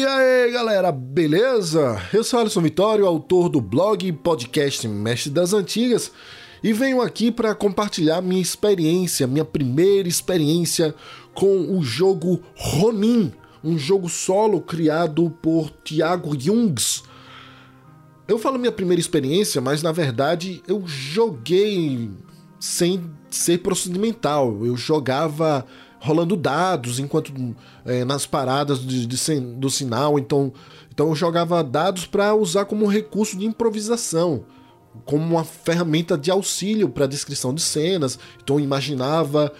E aí galera, beleza? Eu sou Alisson Vitório, autor do blog e podcast Mestre das Antigas, e venho aqui para compartilhar minha experiência, minha primeira experiência com o jogo Ronin, um jogo solo criado por Thiago Jungs. Eu falo minha primeira experiência, mas na verdade eu joguei sem ser procedimental. Eu jogava rolando dados enquanto é, nas paradas de, de, do sinal. Então, então eu jogava dados para usar como recurso de improvisação, como uma ferramenta de auxílio para descrição de cenas. Então eu imaginava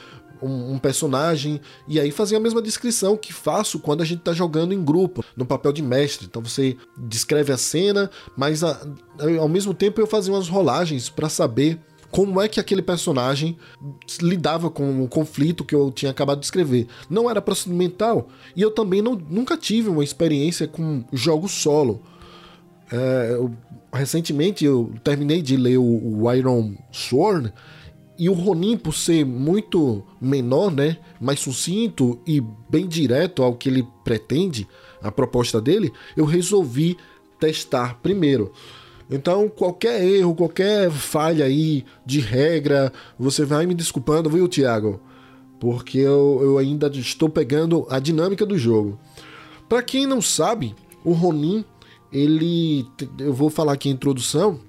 um, um, personagem e aí fazia a mesma descrição que faço quando a gente está jogando em grupo, no papel de mestre. Então você descreve a cena, mas a, ao mesmo tempo eu fazia umas rolagens para saber como é que aquele personagem lidava com o conflito que eu tinha acabado de escrever. Não era procedimental e eu também não, nunca tive uma experiência com jogos solo. É, eu, recentemente eu terminei de ler o, o Iron Sword e o Ronin, por ser muito menor, né, mais sucinto e bem direto ao que ele pretende, a proposta dele, eu resolvi testar primeiro. Então, qualquer erro, qualquer falha aí de regra, você vai me desculpando, viu, Thiago? Porque eu, eu ainda estou pegando a dinâmica do jogo. Para quem não sabe, o Ronin, ele. Eu vou falar aqui a introdução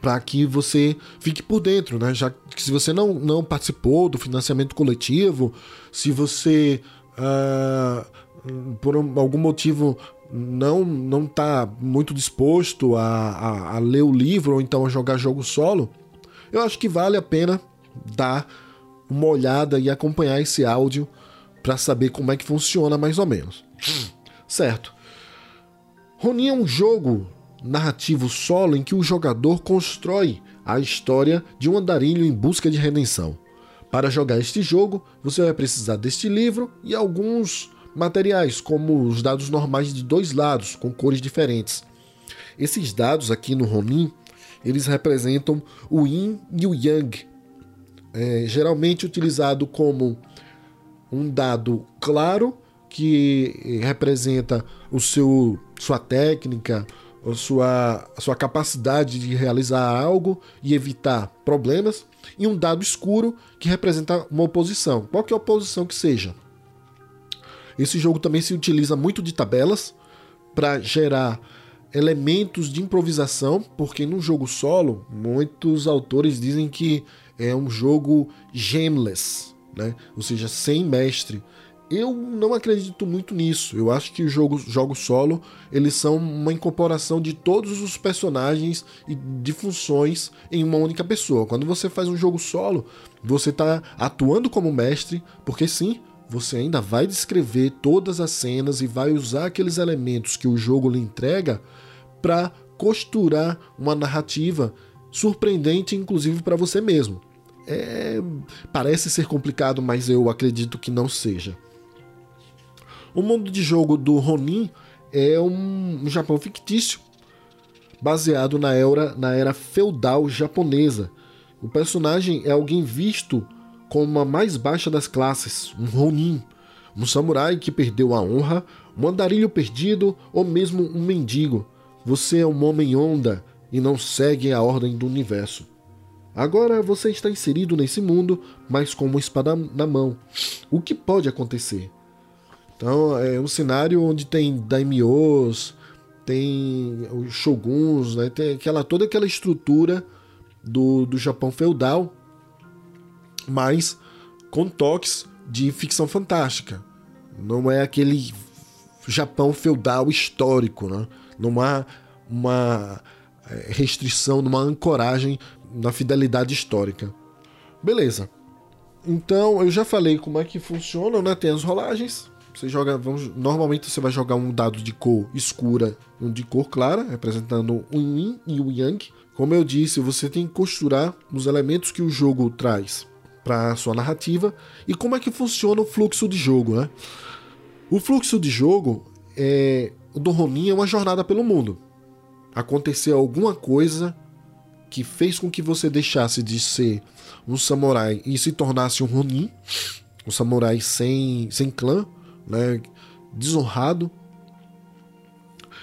para que você fique por dentro, né? Já que se você não, não participou do financiamento coletivo, se você uh, por algum motivo não não está muito disposto a, a, a, ler o livro ou então a jogar jogo solo, eu acho que vale a pena dar uma olhada e acompanhar esse áudio para saber como é que funciona mais ou menos. Certo. Ronin é um jogo narrativo solo em que o jogador constrói a história de um andarilho em busca de redenção. Para jogar este jogo, você vai precisar deste livro e alguns materiais, como os dados normais de dois lados, com cores diferentes. Esses dados aqui no Ronin, eles representam o Yin e o Yang, é, geralmente utilizado como um dado claro que representa o seu sua técnica, a sua, a sua capacidade de realizar algo e evitar problemas, e um dado escuro que representa uma oposição, qualquer oposição que seja. Esse jogo também se utiliza muito de tabelas para gerar elementos de improvisação, porque no jogo solo, muitos autores dizem que é um jogo gemless, né? ou seja, sem mestre. Eu não acredito muito nisso. Eu acho que os jogos, jogos solo eles são uma incorporação de todos os personagens e de funções em uma única pessoa. Quando você faz um jogo solo, você está atuando como mestre, porque sim, você ainda vai descrever todas as cenas e vai usar aqueles elementos que o jogo lhe entrega para costurar uma narrativa surpreendente, inclusive para você mesmo. É, parece ser complicado, mas eu acredito que não seja. O mundo de jogo do Ronin é um, Japão fictício, baseado na era, na era feudal japonesa. O personagem é alguém visto como a mais baixa das classes, um Ronin, um samurai que perdeu a honra, um andarilho perdido ou mesmo um mendigo. Você é um homem onda e não segue a ordem do universo. Agora você está inserido nesse mundo, mas com uma espada na mão. O que pode acontecer? Então é um cenário onde tem daimyos, tem os shoguns, né? tem aquela, toda aquela estrutura do, do Japão feudal mas com toques de ficção fantástica. Não é aquele Japão feudal histórico, né? não há uma é, restrição, numa ancoragem na fidelidade histórica. Beleza. Então eu já falei como é que funciona, né? Tem as rolagens. Você joga, vamos, normalmente você vai jogar um dado de cor escura e um de cor clara, representando o Yin e o Yang. Como eu disse, você tem que costurar os elementos que o jogo traz para sua narrativa e como é que funciona o fluxo de jogo, né? O fluxo de jogo é do Ronin é uma jornada pelo mundo. Aconteceu alguma coisa que fez com que você deixasse de ser um samurai e se tornasse um Ronin, um samurai sem, sem clã, né? desonrado,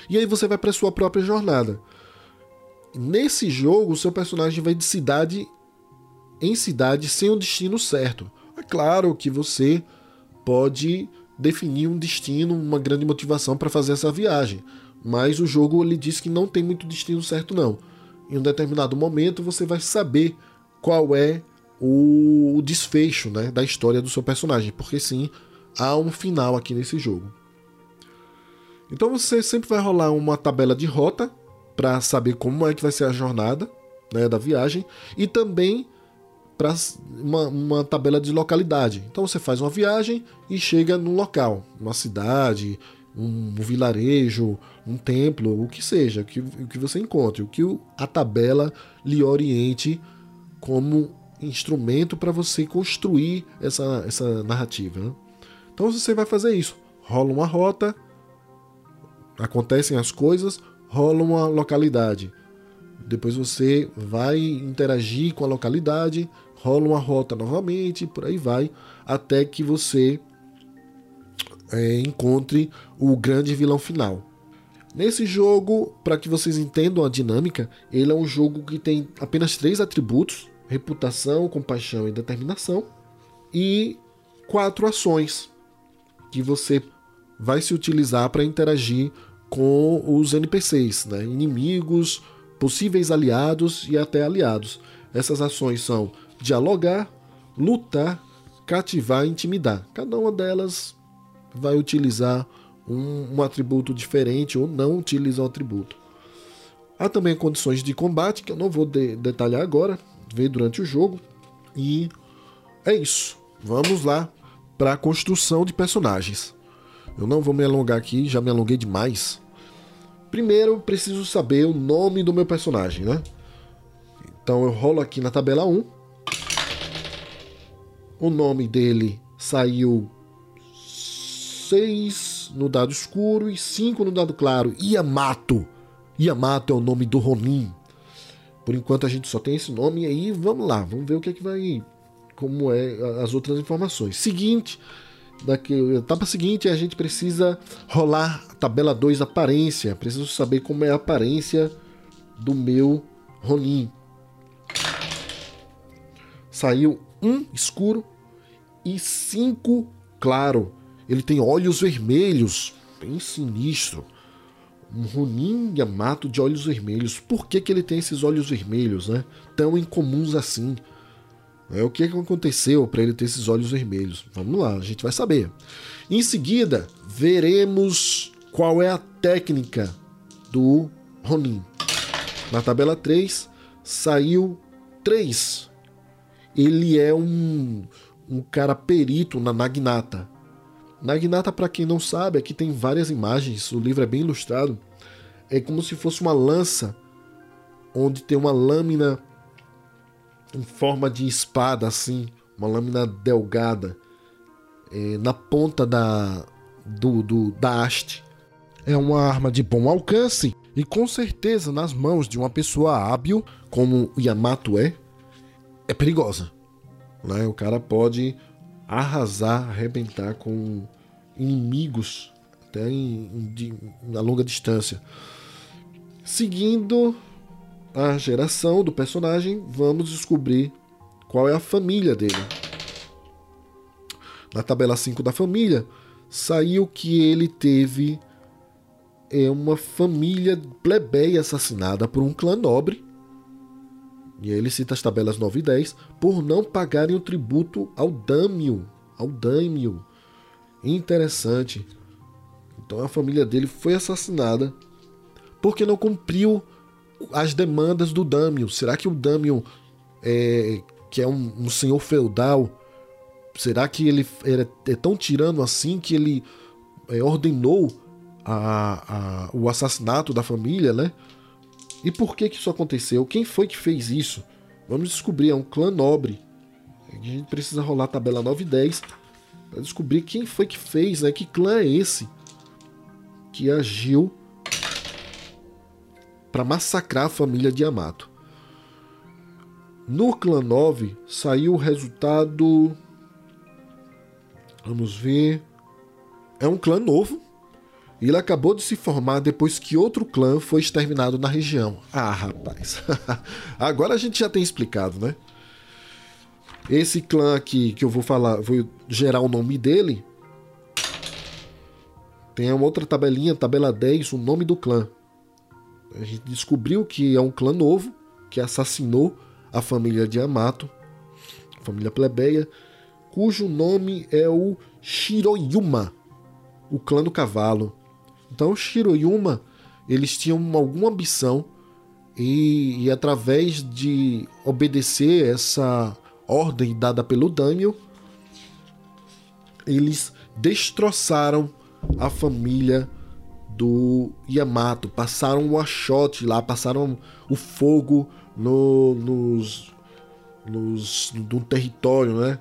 E aí você vai para sua própria jornada. Nesse jogo, o seu personagem vai de cidade em cidade sem um destino certo. É claro que você pode definir um destino, uma grande motivação para fazer essa viagem, mas o jogo lhe diz que não tem muito destino certo não. Em um determinado momento você vai saber qual é o desfecho né, da história do seu personagem, porque sim, há um final aqui nesse jogo. Então você sempre vai rolar uma tabela de rota para saber como é que vai ser a jornada né, da viagem e também para uma, uma, tabela de localidade. Então você faz uma viagem e chega num local, uma cidade, um, um vilarejo, um templo, o que seja, o que, o que você encontre, o que a tabela lhe oriente como instrumento para você construir essa, essa narrativa. Né? Então você vai fazer isso. Rola uma rota, acontecem as coisas, rola uma localidade. Depois você vai interagir com a localidade, rola uma rota novamente, por aí vai, até que você é, encontre o grande vilão final. Nesse jogo, para que vocês entendam a dinâmica, ele é um jogo que tem apenas três atributos: reputação, compaixão e determinação, e quatro ações que você vai se utilizar para interagir com os NPCs, né? inimigos, possíveis aliados e até aliados. Essas ações são dialogar, lutar, cativar e intimidar. Cada uma delas vai utilizar um, um atributo diferente ou não utiliza o atributo. Há também condições de combate que eu não vou de detalhar agora, ver durante o jogo. E é isso. Vamos lá para a construção de personagens. Eu não vou me alongar aqui, já me alonguei demais. Primeiro, preciso saber o nome do meu personagem, né? Então eu rolo aqui na tabela 1. O nome dele saiu 6 no dado escuro e 5 no dado claro. Yamato. Yamato é o nome do Ronin. Por enquanto a gente só tem esse nome aí vamos lá, vamos ver o que é que vai como é as outras informações. Seguinte, daqui, etapa seguinte a gente precisa rolar a tabela 2 aparência. Preciso saber como é a aparência do meu Ronin. Saiu um escuro e cinco claro. Ele tem olhos vermelhos, bem sinistro. Um Ronin Yamato de olhos vermelhos. Por que, que ele tem esses olhos vermelhos, né? Tão incomuns assim. É, o que, que aconteceu para ele ter esses olhos vermelhos? Vamos lá, a gente vai saber. Em seguida, veremos qual é a técnica do Ronin. Na tabela 3, saiu 3. Ele é um, um cara perito na Naginata. Naginata, para quem não sabe, aqui tem várias imagens, o livro é bem ilustrado. É como se fosse uma lança onde tem uma lâmina em forma de espada, assim, uma lâmina delgada é, na ponta da, do, do, da haste. É uma arma de bom alcance e com certeza nas mãos de uma pessoa hábil, como Yamato é, é perigosa. Né? O cara pode arrasar, arrebentar com inimigos até em, em, em, a longa distância. Seguindo a geração do personagem, vamos descobrir qual é a família dele. Na tabela 5 da família, saiu que ele teve é, uma família plebeia assassinada por um clã nobre. E aí ele cita as tabelas 9 e 10 por não pagarem o tributo ao Dâmio, ao Daimyo. Interessante. Então a família dele foi assassinada porque não cumpriu as demandas do Damion. Será que o Damion, é, que é um, um, senhor feudal, será que ele é, é tão tirano assim que ele é, ordenou a, a, o assassinato da família, né? E por que que isso aconteceu? Quem foi que fez isso? Vamos descobrir, é um clã nobre. A gente precisa rolar a tabela 9 e 10 para descobrir quem foi que fez, né? Que clã é esse que agiu para massacrar a família de Yamato. No clã 9 saiu o resultado. Vamos ver. É um clã novo. Ele acabou de se formar depois que outro clã foi exterminado na região. Ah, rapaz. Agora a gente já tem explicado, né? Esse clã aqui que eu vou falar, vou gerar o nome dele. Tem uma outra tabelinha, tabela 10, o nome do clã. A gente descobriu que é um clã novo que assassinou a família de Yamato, família plebeia, cujo nome é o Shiroyuma, o clã do cavalo. Então, Shiroyuma, eles tinham alguma ambição e, e através de obedecer essa ordem dada pelo Daimyo, eles destroçaram a família do Yamato, passaram o achote lá, passaram o fogo no, nos, nos, no território, né?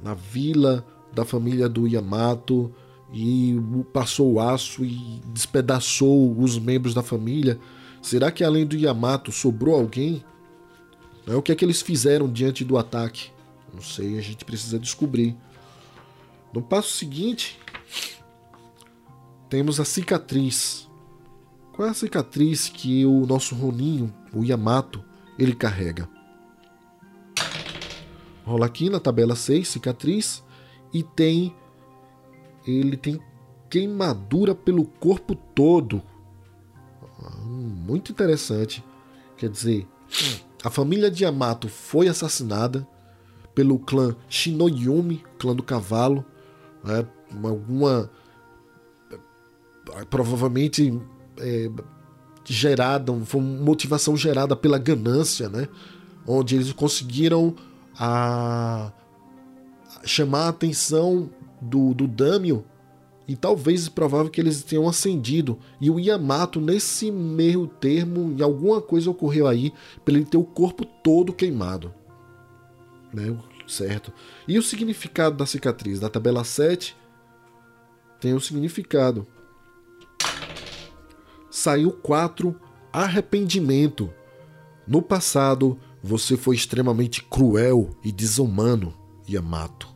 Na vila da família do Yamato, e passou o aço e despedaçou os membros da família. Será que além do Yamato sobrou alguém? É o que é que eles fizeram diante do ataque? Não sei, a gente precisa descobrir. No passo seguinte, temos a cicatriz. Qual é a cicatriz que o nosso Roninho, o Yamato, ele carrega? Rola aqui na tabela 6, cicatriz, e tem ele tem queimadura pelo corpo todo. Muito interessante. Quer dizer, a família de Yamato foi assassinada pelo clã Shinoyumi, clã do cavalo, né? alguma provavelmente é, gerada, foi uma motivação gerada pela ganância, né? Onde eles conseguiram a, chamar a atenção do, do Damio e talvez é provável que eles tenham ascendido. E o Yamato, nesse meio termo, em alguma coisa ocorreu aí para ele ter o corpo todo queimado. Né? Certo? E o significado da cicatriz? Da tabela 7 tem um significado. Saiu 4 arrependimento. No passado, você foi extremamente cruel e desumano, Yamato.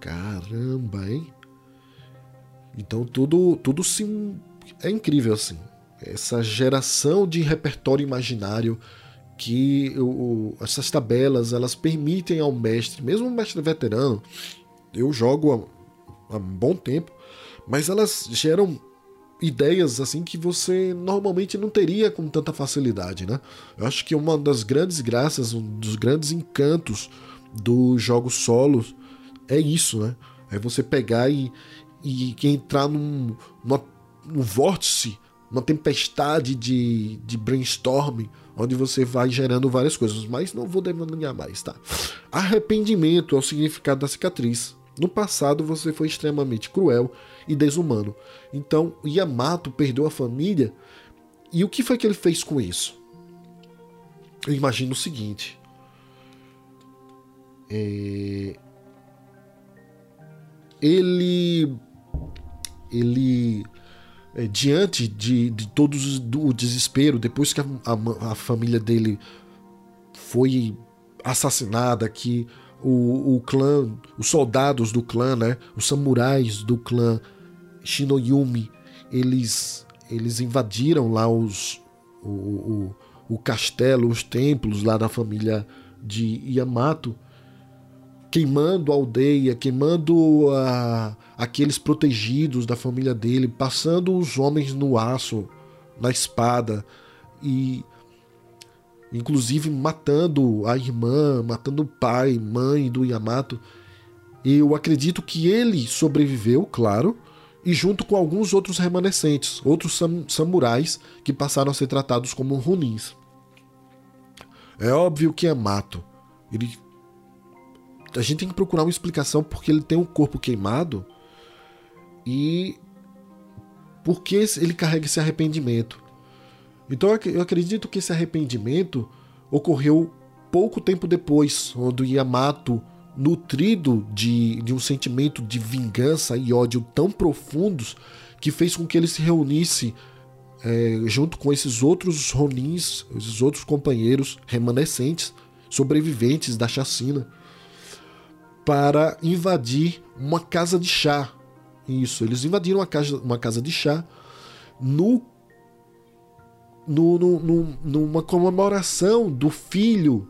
Caramba, hein? Então tudo, tudo sim é incrível assim. Essa geração de repertório imaginário que o, essas tabelas elas permitem ao mestre, mesmo o mestre veterano, eu jogo há, há um bom tempo, mas elas geram ideias assim que você normalmente não teria com tanta facilidade, né? Eu acho que uma das grandes graças, um dos grandes encantos dos jogos solos é isso, né? É você pegar e, e entrar num, numa, num vórtice, uma tempestade de, de brainstorming, onde você vai gerando várias coisas, mas não vou devanear mais, tá? Arrependimento é o significado da cicatriz. No passado você foi extremamente cruel e desumano. Então Yamato perdeu a família. E o que foi que ele fez com isso? Eu imagino o seguinte. É, ele ele é, diante de, de todos o desespero depois que a, a, a, família dele foi assassinada que o, o clã os soldados do clã né os samurais do clã Shinoyumi eles eles invadiram lá os o, o, o castelo os templos lá da família de Yamato queimando a aldeia, queimando a, aqueles protegidos da família dele, passando os homens no aço, na espada e inclusive matando a irmã, matando o pai, mãe do Yamato. Eu acredito que ele sobreviveu, claro, e junto com alguns outros remanescentes, outros sam samurais que passaram a ser tratados como runins. É óbvio que Yamato, ele a gente tem que procurar uma explicação porque ele tem um corpo queimado e porque ele carrega esse arrependimento. Então eu acredito que esse arrependimento ocorreu pouco tempo depois, onde Yamato, nutrido de, de um sentimento de vingança e ódio tão profundos, que fez com que ele se reunisse é, junto com esses outros Ronins, esses outros companheiros remanescentes, sobreviventes da chacina para invadir uma casa de chá Isso, eles invadiram uma casa, uma casa de chá no, no, no, no, numa comemoração do filho,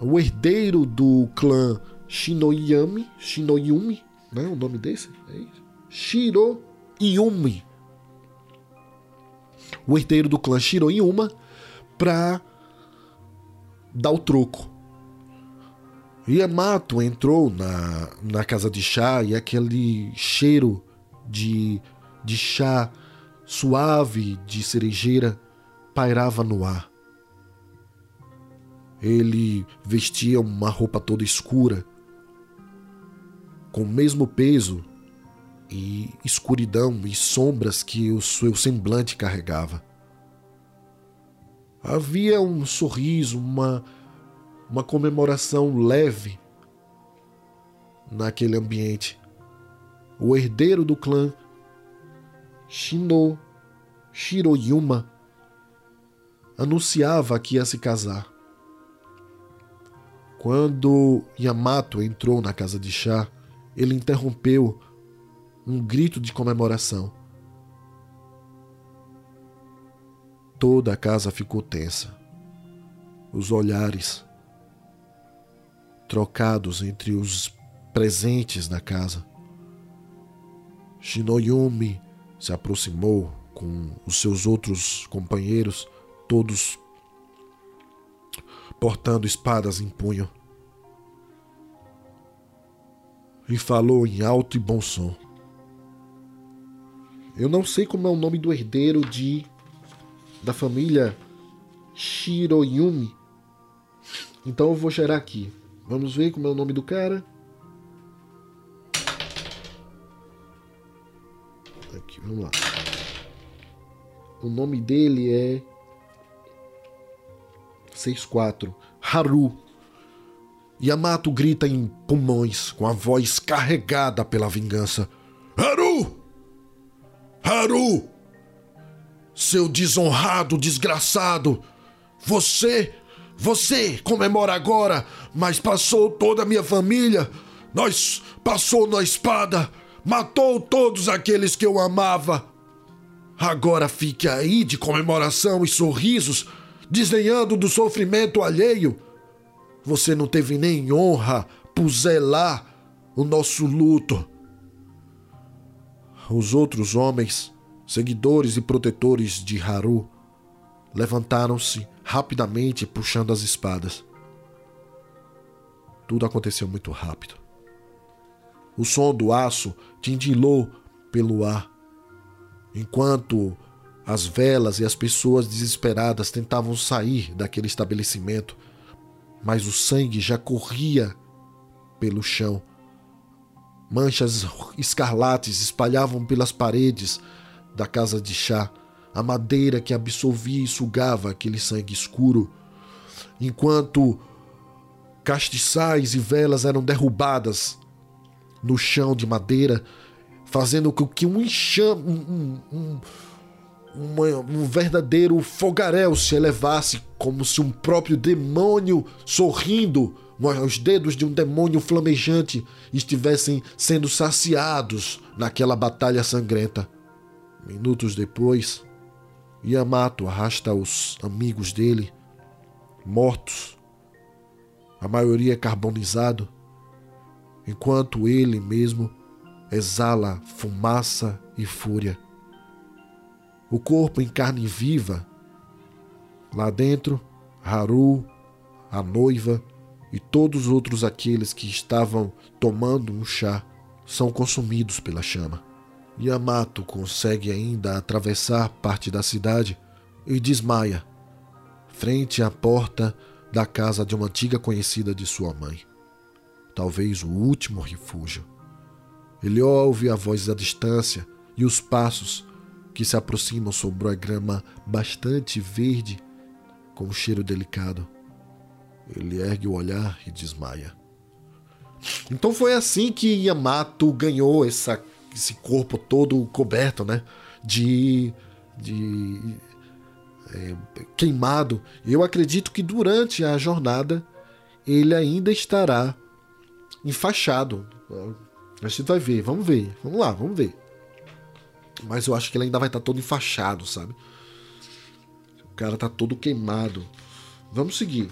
o herdeiro do clã Shinoyami, Shinoyumi, né? O nome desse? É isso? Shiroyumi. O herdeiro do clã Shiroyuma para dar o troco. Yamato entrou na, na casa de chá e aquele cheiro de, de chá suave de cerejeira pairava no ar. Ele vestia uma roupa toda escura, com o mesmo peso e escuridão e sombras que o seu semblante carregava. Havia um sorriso, uma, uma comemoração leve naquele ambiente. O herdeiro do clã Shino Shiroyuma anunciava que ia se casar. Quando Yamato entrou na casa de chá, ele interrompeu um grito de comemoração. Toda a casa ficou tensa. Os olhares trocados entre os presentes da casa. Shinoyumi se aproximou com os seus outros companheiros, todos portando espadas em punho, e falou em alto e bom som. Eu não sei como é o nome do herdeiro de da família Shiroyumi. Então eu vou gerar aqui. Vamos ver como é o nome do cara. Aqui, vamos lá. O nome dele é 64 Haru. Yamato grita em pulmões com a voz carregada pela vingança. Haru! Haru! Seu desonrado desgraçado! Você, você comemora agora, mas passou toda a minha família. Nós passou na espada, matou todos aqueles que eu amava. Agora fique aí de comemoração e sorrisos, desdenhando do sofrimento alheio. Você não teve nem honra por zelar o nosso luto. Os outros homens, seguidores e protetores de Haru, levantaram-se rapidamente puxando as espadas. Tudo aconteceu muito rápido. O som do aço tindilou pelo ar, enquanto as velas e as pessoas desesperadas tentavam sair daquele estabelecimento, mas o sangue já corria pelo chão Manchas escarlates espalhavam pelas paredes da casa de chá, a madeira que absorvia e sugava aquele sangue escuro, enquanto castiçais e velas eram derrubadas no chão de madeira, fazendo com que um enxame, um, um, um, um verdadeiro fogaréu se elevasse, como se um próprio demônio sorrindo os dedos de um demônio flamejante estivessem sendo saciados naquela batalha sangrenta. Minutos depois, Yamato arrasta os amigos dele, mortos, a maioria carbonizado, enquanto ele mesmo exala fumaça e fúria. O corpo em carne viva, lá dentro, Haru, a noiva, e todos os outros aqueles que estavam tomando um chá são consumidos pela chama. Yamato consegue ainda atravessar parte da cidade e desmaia, frente à porta da casa de uma antiga conhecida de sua mãe. Talvez o último refúgio. Ele ouve a voz à distância e os passos que se aproximam sobre a grama bastante verde com um cheiro delicado. Ele ergue o olhar e desmaia. Então foi assim que Yamato ganhou essa, esse corpo todo coberto, né? De. de é, queimado. Eu acredito que durante a jornada ele ainda estará enfaixado. A gente vai ver, vamos ver, vamos lá, vamos ver. Mas eu acho que ele ainda vai estar tá todo enfaixado, sabe? O cara tá todo queimado. Vamos seguir.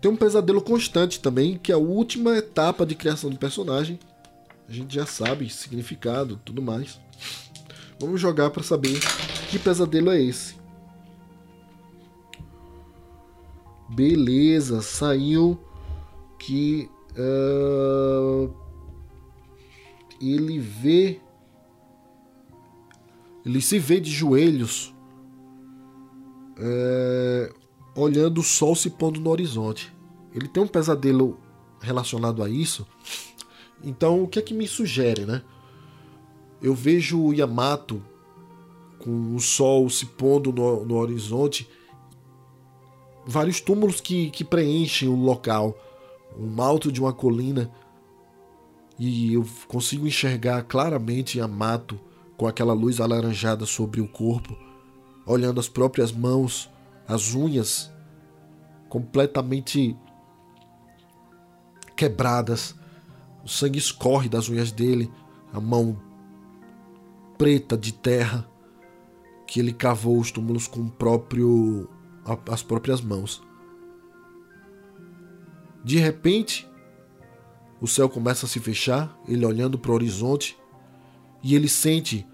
Tem um pesadelo constante também, que é a última etapa de criação do personagem. A gente já sabe significado, tudo mais. Vamos jogar para saber que pesadelo é esse. Beleza, saiu que uh, ele vê, ele se vê de joelhos, uh, olhando o sol se pondo no horizonte. Ele tem um pesadelo relacionado a isso. Então, o que é que me sugere, né? Eu vejo o Yamato com o sol se pondo no, no horizonte, vários túmulos que, que preenchem o local, um alto de uma colina, e eu consigo enxergar claramente Yamato com aquela luz alaranjada sobre o corpo, olhando as próprias mãos, as unhas completamente quebradas. O sangue escorre das unhas dele, a mão preta de terra que ele cavou os túmulos com próprio as próprias mãos. De repente, o céu começa a se fechar, ele olhando para o horizonte, e ele sente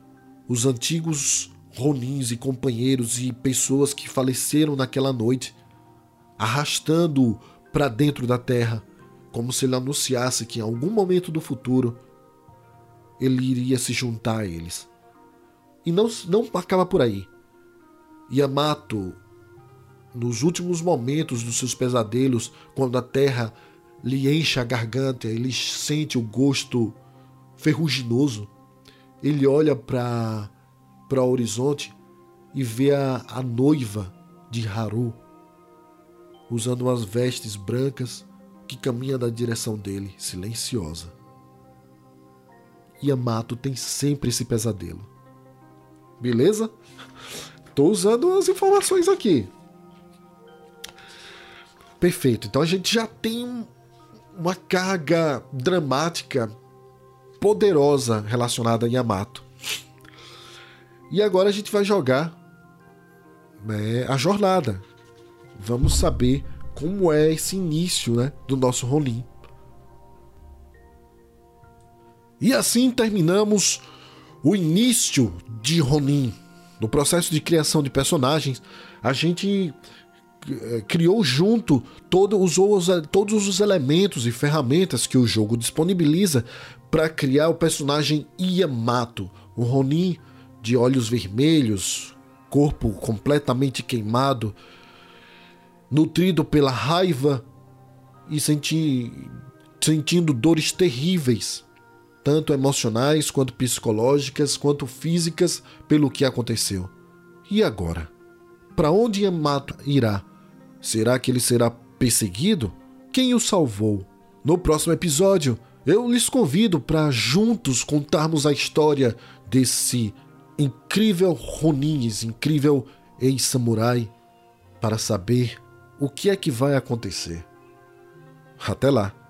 os antigos ronins e companheiros e pessoas que faleceram naquela noite, arrastando-o para dentro da terra, como se ele anunciasse que em algum momento do futuro ele iria se juntar a eles. E não, não acaba por aí. Yamato, nos últimos momentos dos seus pesadelos, quando a terra lhe enche a garganta, ele sente o gosto ferruginoso, ele olha para o horizonte e vê a, a noiva de Haru, usando umas vestes brancas, que caminha na direção dele, silenciosa. Yamato tem sempre esse pesadelo. Beleza? Tô usando as informações aqui. Perfeito. Então a gente já tem uma carga dramática poderosa relacionada a Yamato. E agora a gente vai jogar né, a jornada. Vamos saber como é esse início né, do nosso Ronin. E assim terminamos o início de Ronin. No processo de criação de personagens, a gente eh, criou junto todos os, todos os elementos e ferramentas que o jogo disponibiliza para criar o personagem Yamato, um Ronin de olhos vermelhos, corpo completamente queimado, nutrido pela raiva e senti, sentindo dores terríveis tanto emocionais quanto psicológicas, quanto físicas, pelo que aconteceu. E agora? Para onde Yamato irá? Será que ele será perseguido? Quem o salvou? No próximo episódio, eu lhes convido para juntos contarmos a história desse incrível Ronin, incrível ex-samurai, para saber o que é que vai acontecer. Até lá!